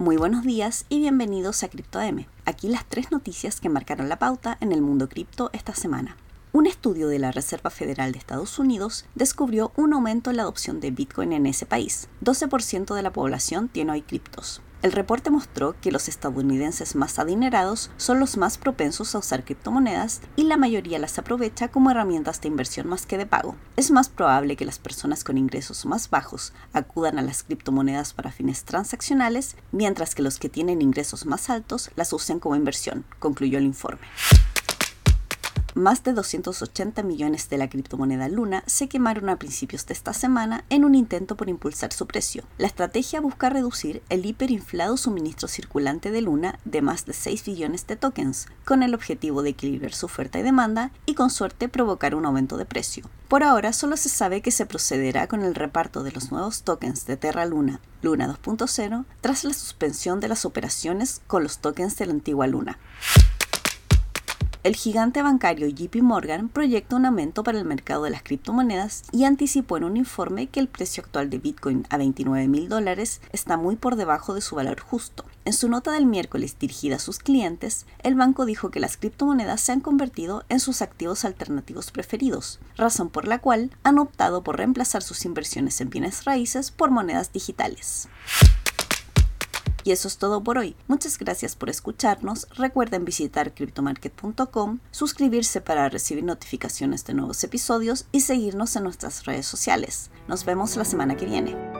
Muy buenos días y bienvenidos a CryptoM. Aquí las tres noticias que marcaron la pauta en el mundo cripto esta semana. Un estudio de la Reserva Federal de Estados Unidos descubrió un aumento en la adopción de Bitcoin en ese país. 12% de la población tiene hoy criptos. El reporte mostró que los estadounidenses más adinerados son los más propensos a usar criptomonedas y la mayoría las aprovecha como herramientas de inversión más que de pago. Es más probable que las personas con ingresos más bajos acudan a las criptomonedas para fines transaccionales, mientras que los que tienen ingresos más altos las usen como inversión, concluyó el informe. Más de 280 millones de la criptomoneda Luna se quemaron a principios de esta semana en un intento por impulsar su precio. La estrategia busca reducir el hiperinflado suministro circulante de Luna de más de 6 billones de tokens, con el objetivo de equilibrar su oferta y demanda y con suerte provocar un aumento de precio. Por ahora solo se sabe que se procederá con el reparto de los nuevos tokens de Terra Luna, Luna 2.0, tras la suspensión de las operaciones con los tokens de la antigua Luna. El gigante bancario JP Morgan proyecta un aumento para el mercado de las criptomonedas y anticipó en un informe que el precio actual de Bitcoin a 29 mil dólares está muy por debajo de su valor justo. En su nota del miércoles dirigida a sus clientes, el banco dijo que las criptomonedas se han convertido en sus activos alternativos preferidos, razón por la cual han optado por reemplazar sus inversiones en bienes raíces por monedas digitales. Y eso es todo por hoy. Muchas gracias por escucharnos. Recuerden visitar cryptomarket.com, suscribirse para recibir notificaciones de nuevos episodios y seguirnos en nuestras redes sociales. Nos vemos la semana que viene.